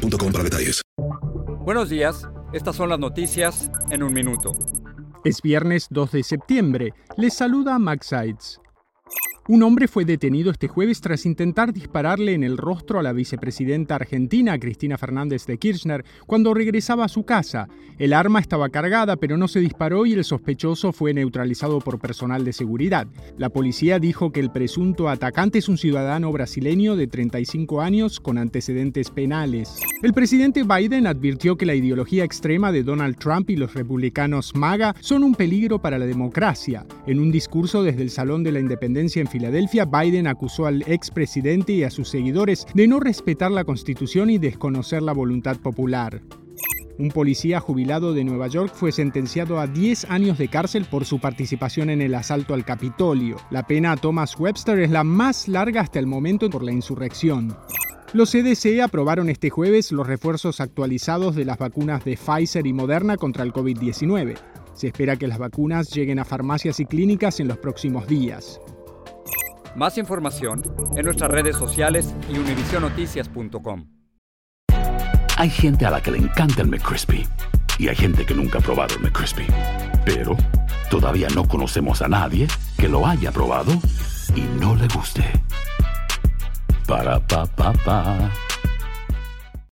boostmobile.com para detalles. Buenos días, estas son las noticias en un minuto. Es viernes 2 de septiembre. Les saluda Max Sides. Un hombre fue detenido este jueves tras intentar dispararle en el rostro a la vicepresidenta argentina Cristina Fernández de Kirchner cuando regresaba a su casa. El arma estaba cargada pero no se disparó y el sospechoso fue neutralizado por personal de seguridad. La policía dijo que el presunto atacante es un ciudadano brasileño de 35 años con antecedentes penales. El presidente Biden advirtió que la ideología extrema de Donald Trump y los republicanos MAGA son un peligro para la democracia. En un discurso desde el Salón de la Independencia en Filadelfia, Biden acusó al expresidente y a sus seguidores de no respetar la Constitución y desconocer la voluntad popular. Un policía jubilado de Nueva York fue sentenciado a 10 años de cárcel por su participación en el asalto al Capitolio. La pena a Thomas Webster es la más larga hasta el momento por la insurrección. Los CDC aprobaron este jueves los refuerzos actualizados de las vacunas de Pfizer y Moderna contra el COVID-19. Se espera que las vacunas lleguen a farmacias y clínicas en los próximos días. Más información en nuestras redes sociales y univisionoticias.com. Hay gente a la que le encanta el McCrispy y hay gente que nunca ha probado el McCrispy. Pero todavía no conocemos a nadie que lo haya probado y no le guste. Para pa pa pa.